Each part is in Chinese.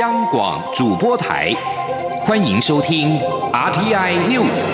央广主播台，欢迎收听 RTI News。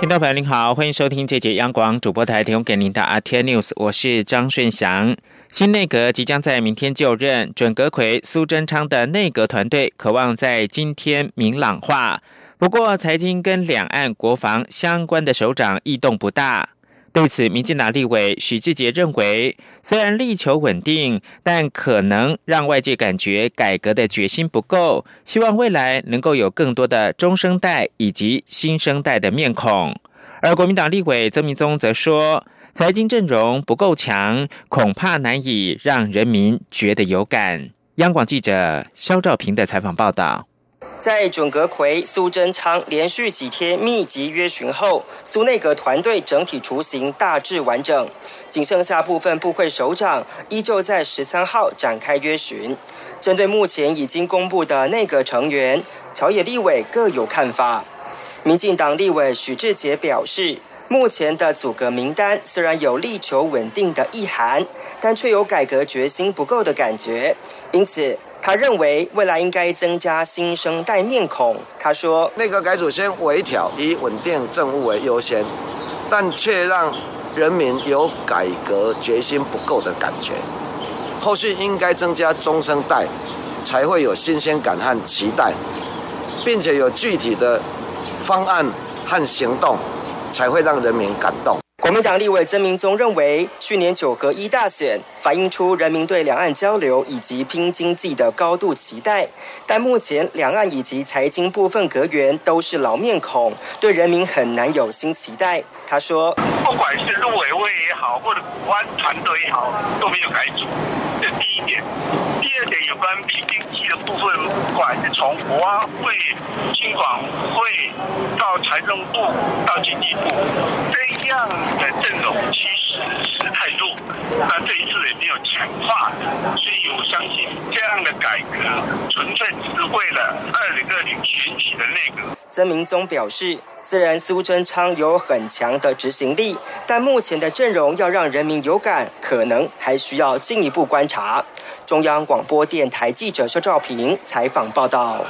听众朋友您好，欢迎收听这节央广主播台提供给您的 RTI News，我是张顺祥。新内阁即将在明天就任，准阁魁苏贞昌的内阁团队渴望在今天明朗化。不过，财经跟两岸国防相关的首长异动不大。对此，民进党立委许志杰认为，虽然力求稳定，但可能让外界感觉改革的决心不够，希望未来能够有更多的中生代以及新生代的面孔。而国民党立委曾明宗则说，财经阵容不够强，恐怕难以让人民觉得有感。央广记者肖兆平的采访报道。在准阁魁苏贞昌连续几天密集约询后，苏内阁团队整体雏形大致完整，仅剩下部分部会首长依旧在十三号展开约询。针对目前已经公布的内阁成员，朝野立委各有看法。民进党立委许志杰表示，目前的组阁名单虽然有力求稳定的意涵，但却有改革决心不够的感觉，因此。他认为未来应该增加新生代面孔。他说：“内阁改组先微调，以稳定政务为优先，但却让人民有改革决心不够的感觉。后续应该增加中生代，才会有新鲜感和期待，并且有具体的方案和行动，才会让人民感动。”国民党立委曾明宗认为，去年九合一大选反映出人民对两岸交流以及拼经济的高度期待，但目前两岸以及财经部分阁员都是老面孔，对人民很难有新期待。他说：“不管是陆委会也好，或者国安团队也好，都没有改组，这第一点。第二点，有关拼经济的部分，不管是从国安会、经管会到财政部到经济部，样。”的阵容其实是太弱，那这一次也没有强化，所以我相信这样的改革纯粹是为了二零二零选举的内阁。曾明宗表示，虽然苏贞昌有很强的执行力，但目前的阵容要让人民有感，可能还需要进一步观察。中央广播电台记者肖兆平采访报道。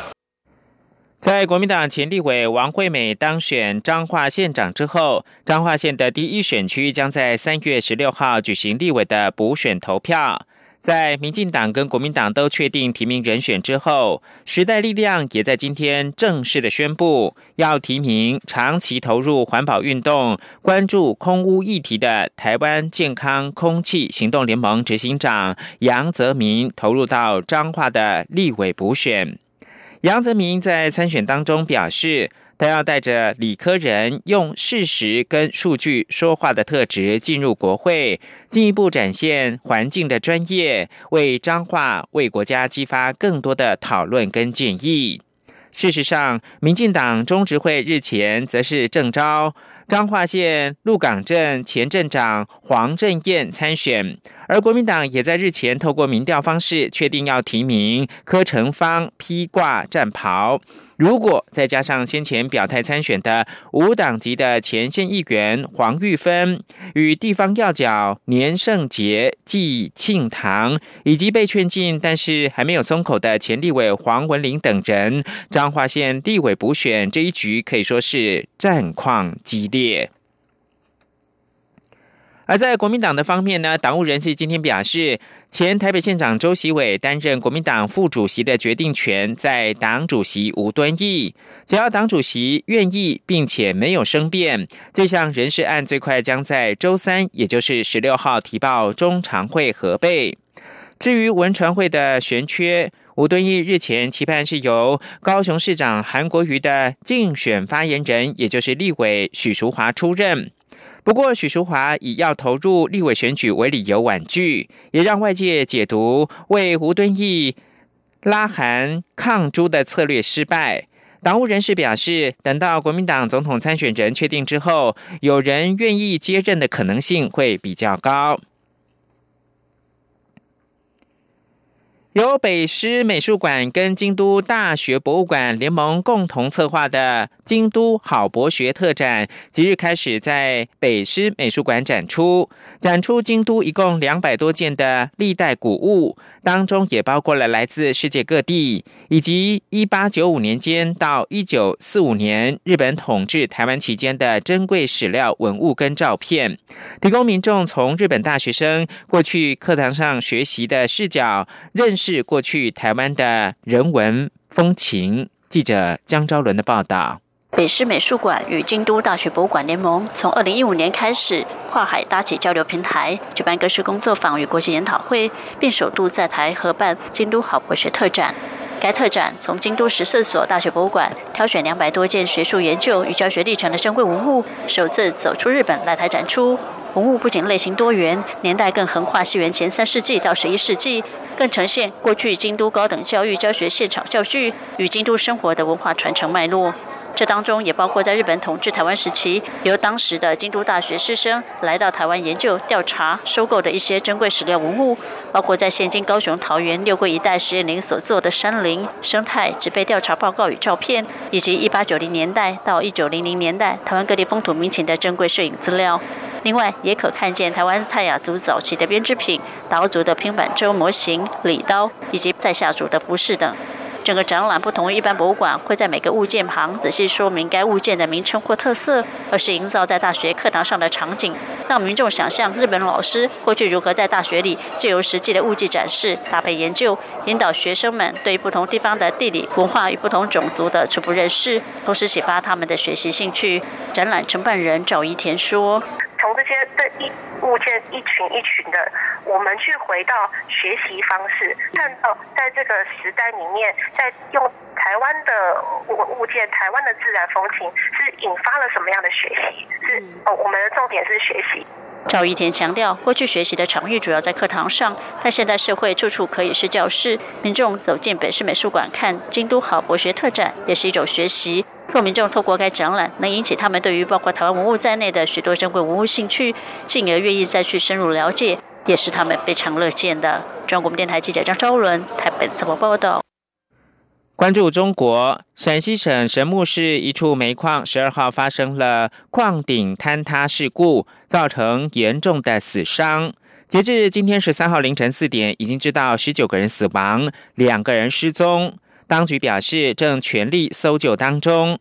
在国民党前立委王惠美当选彰化县长之后，彰化县的第一选区将在三月十六号举行立委的补选投票。在民进党跟国民党都确定提名人选之后，时代力量也在今天正式的宣布，要提名长期投入环保运动、关注空污议题的台湾健康空气行动联盟执行长杨泽民投入到彰化的立委补选。杨泽民在参选当中表示，他要带着理科人用事实跟数据说话的特质进入国会，进一步展现环境的专业，为彰化、为国家激发更多的讨论跟建议。事实上，民进党中执会日前则是正招。彰化县鹿港镇前镇长黄振燕参选，而国民党也在日前透过民调方式确定要提名柯成芳披挂战袍。如果再加上先前表态参选的无党籍的前线议员黄玉芬，与地方要角年胜杰、季庆堂，以及被劝进但是还没有松口的前立委黄文玲等人，彰化县立委补选这一局可以说是战况激烈。而在国民党的方面呢，党务人士今天表示，前台北县长周习伟担任国民党副主席的决定权在党主席吴敦义，只要党主席愿意，并且没有生变，这项人事案最快将在周三，也就是十六号提报中常会核备。至于文传会的悬缺，吴敦义日前期盼是由高雄市长韩国瑜的竞选发言人，也就是立委许淑华出任。不过，许淑华以要投入立委选举为理由婉拒，也让外界解读为吴敦义拉韩抗朱的策略失败。党务人士表示，等到国民党总统参选人确定之后，有人愿意接任的可能性会比较高。由北师美术馆跟京都大学博物馆联盟共同策划的京都好博学特展，即日开始在北师美术馆展出。展出京都一共两百多件的历代古物，当中也包括了来自世界各地，以及一八九五年间到一九四五年日本统治台湾期间的珍贵史料文物跟照片，提供民众从日本大学生过去课堂上学习的视角认识。是过去台湾的人文风情。记者江昭伦的报道：北师美术馆与京都大学博物馆联盟从二零一五年开始跨海搭起交流平台，举办各式工作坊与国际研讨会，并首度在台合办京都好博学特展。该特展从京都十四所大学博物馆挑选两百多件学术研究与教学历程的珍贵文物，首次走出日本来台展出。文物不仅类型多元，年代更横跨西元前三世纪到十一世纪。更呈现过去京都高等教育教学现场教具与京都生活的文化传承脉络。这当中也包括在日本统治台湾时期，由当时的京都大学师生来到台湾研究、调查、收购的一些珍贵史料文物，包括在现今高雄桃园六桂一带实验林所做的山林生态植被调查报告与照片，以及一八九零年代到一九零零年代台湾各地风土民情的珍贵摄影资料。另外，也可看见台湾泰雅族早期的编织品、岛族的平板舟模型、礼刀，以及在下族的服饰等。整个展览不同于一般博物馆，会在每个物件旁仔细说明该物件的名称或特色，而是营造在大学课堂上的场景，让民众想象日本老师过去如何在大学里借由实际的物件展示、搭配研究，引导学生们对不同地方的地理文化与不同种族的初步认识，同时启发他们的学习兴趣。展览承办人赵一田说。些的一物件一群一群的，我们去回到学习方式，看到在这个时代里面，在用台湾的物物件、台湾的自然风情，是引发了什么样的学习？是哦，我们的重点是学习。赵一田强调，过去学习的场域主要在课堂上，但现代社会处处可以是教室，民众走进北市美术馆看京都好博学特展，也是一种学习。若民众透过该展览，能引起他们对于包括台湾文物在内的许多珍贵文物兴趣，进而愿意再去深入了解，也是他们非常乐见的。中国电台记者张昭伦台北怎么报道？关注中国，陕西省神木市一处煤矿十二号发生了矿顶坍塌事故，造成严重的死伤。截至今天十三号凌晨四点，已经知道十九个人死亡，两个人失踪。当局表示，正全力搜救当中。《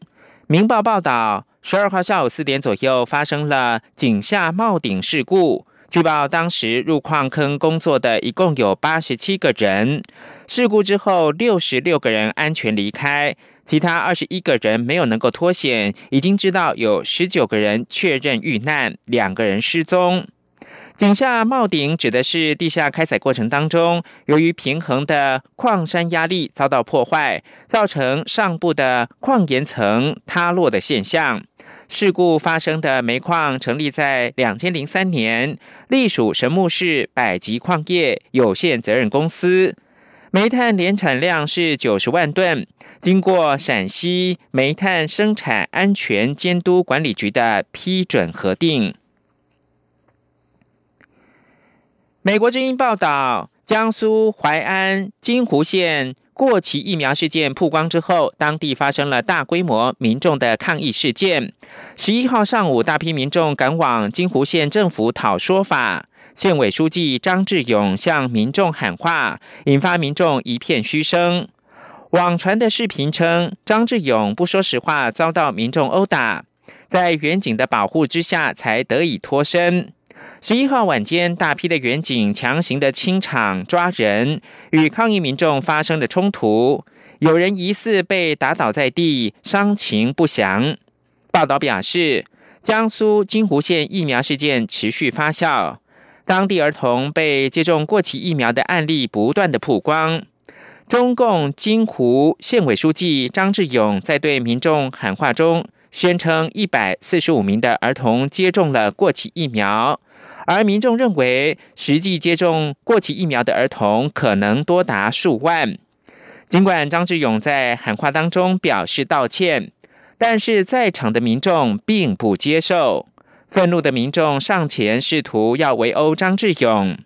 明报》报道，十二号下午四点左右发生了井下冒顶事故。据报，当时入矿坑工作的一共有八十七个人。事故之后，六十六个人安全离开，其他二十一个人没有能够脱险。已经知道有十九个人确认遇难，两个人失踪。井下冒顶指的是地下开采过程当中，由于平衡的矿山压力遭到破坏，造成上部的矿岩层塌落的现象。事故发生的煤矿成立在两千零三年，隶属神木市百吉矿业有限责任公司，煤炭年产量是九十万吨，经过陕西煤炭生产安全监督管理局的批准核定。美国之音报道，江苏淮安金湖县过期疫苗事件曝光之后，当地发生了大规模民众的抗议事件。十一号上午，大批民众赶往金湖县政府讨说法，县委书记张志勇向民众喊话，引发民众一片嘘声。网传的视频称，张志勇不说实话，遭到民众殴打，在远警的保护之下才得以脱身。十一号晚间，大批的远警强行的清场抓人，与抗议民众发生了冲突，有人疑似被打倒在地，伤情不详。报道表示，江苏金湖县疫苗事件持续发酵，当地儿童被接种过期疫苗的案例不断的曝光。中共金湖县委书记张志勇在对民众喊话中宣称，一百四十五名的儿童接种了过期疫苗。而民众认为，实际接种过期疫苗的儿童可能多达数万。尽管张志勇在喊话当中表示道歉，但是在场的民众并不接受。愤怒的民众上前试图要围殴张志勇。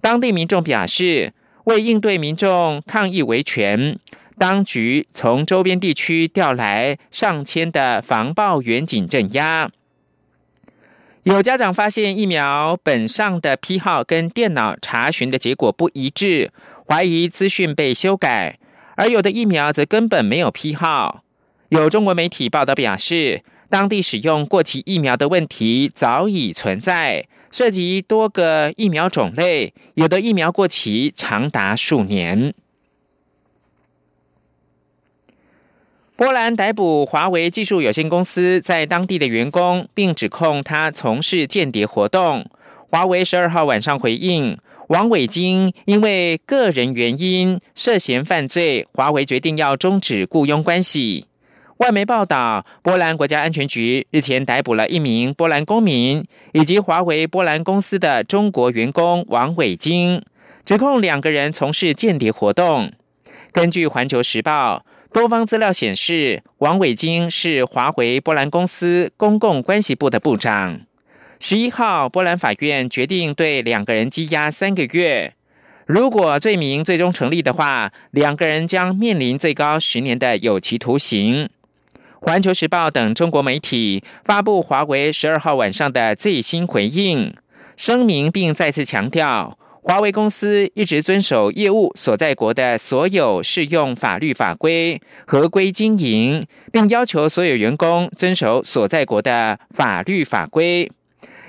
当地民众表示：“为应对民众抗议维权，当局从周边地区调来上千的防暴远警镇压。有家长发现疫苗本上的批号跟电脑查询的结果不一致，怀疑资讯被修改；而有的疫苗则根本没有批号。有中国媒体报道表示，当地使用过期疫苗的问题早已存在，涉及多个疫苗种类，有的疫苗过期长达数年。波兰逮捕华为技术有限公司在当地的员工，并指控他从事间谍活动。华为十二号晚上回应，王伟京因为个人原因涉嫌犯罪，华为决定要终止雇佣关系。外媒报道，波兰国家安全局日前逮捕了一名波兰公民以及华为波兰公司的中国员工王伟京，指控两个人从事间谍活动。根据《环球时报》。多方资料显示，王伟京是华为波兰公司公共关系部的部长。十一号，波兰法院决定对两个人羁押三个月。如果罪名最终成立的话，两个人将面临最高十年的有期徒刑。环球时报等中国媒体发布华为十二号晚上的最新回应声明，并再次强调。华为公司一直遵守业务所在国的所有适用法律法规，合规经营，并要求所有员工遵守所在国的法律法规。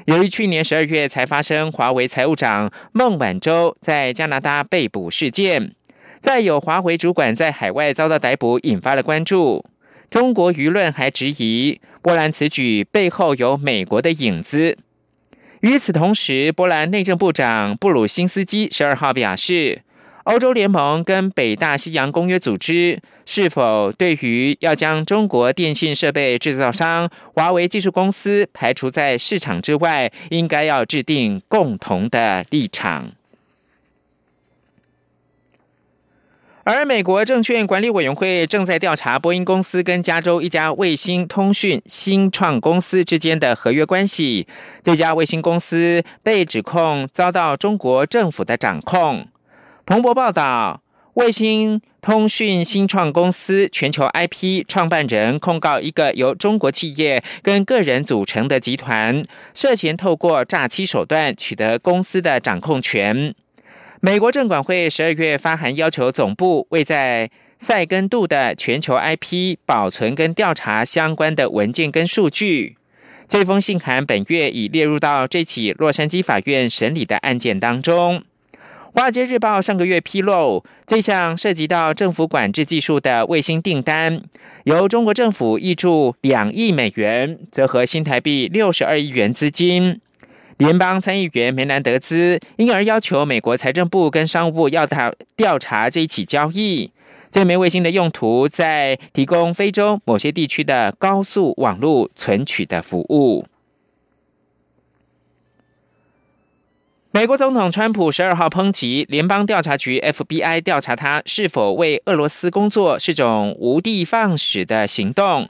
由于去年十二月才发生华为财务长孟晚舟在加拿大被捕事件，再有华为主管在海外遭到逮捕，引发了关注。中国舆论还质疑波兰此举背后有美国的影子。与此同时，波兰内政部长布鲁辛斯基十二号表示，欧洲联盟跟北大西洋公约组织是否对于要将中国电信设备制造商华为技术公司排除在市场之外，应该要制定共同的立场。而美国证券管理委员会正在调查波音公司跟加州一家卫星通讯新创公司之间的合约关系。这家卫星公司被指控遭到中国政府的掌控。彭博报道，卫星通讯新创公司全球 IP 创办人控告一个由中国企业跟个人组成的集团，涉嫌透过诈欺手段取得公司的掌控权。美国证管会十二月发函要求总部为在塞根度的全球 IP 保存跟调查相关的文件跟数据。这封信函本月已列入到这起洛杉矶法院审理的案件当中。华尔街日报上个月披露，这项涉及到政府管制技术的卫星订单，由中国政府挹注两亿美元，折合新台币六十二亿元资金。联邦参议员梅兰德兹因而要求美国财政部跟商务部要他调查这一起交易。这枚卫星的用途在提供非洲某些地区的高速网络存取的服务。美国总统川普十二号抨击联邦调查局 FBI 调查他是否为俄罗斯工作是种无的放矢的行动。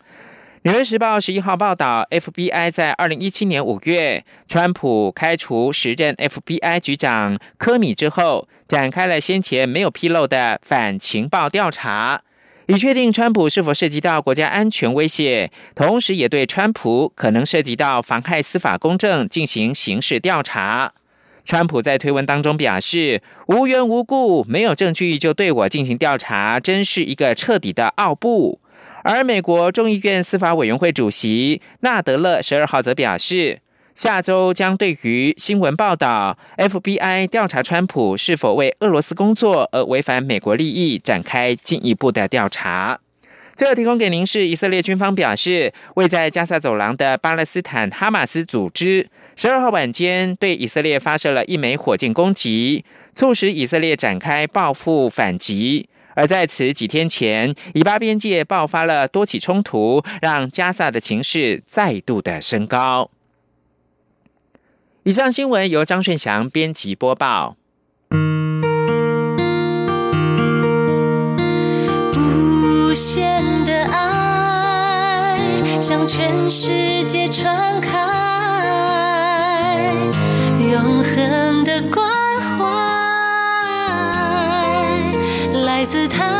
纽约时报十一号报道，FBI 在二零一七年五月，川普开除时任 FBI 局长科米之后，展开了先前没有披露的反情报调查，以确定川普是否涉及到国家安全威胁，同时也对川普可能涉及到妨害司法公正进行刑事调查。川普在推文当中表示：“无缘无故、没有证据就对我进行调查，真是一个彻底的傲步。”而美国众议院司法委员会主席纳德勒十二号则表示，下周将对于新闻报道 FBI 调查川普是否为俄罗斯工作而违反美国利益展开进一步的调查。最后提供给您是以色列军方表示，位在加萨走廊的巴勒斯坦哈马斯组织十二号晚间对以色列发射了一枚火箭攻击，促使以色列展开报复反击。而在此几天前，以巴边界爆发了多起冲突，让加萨的情势再度的升高。以上新闻由张顺祥编辑播报。无限的爱向全世界传开，永恒的光自叹。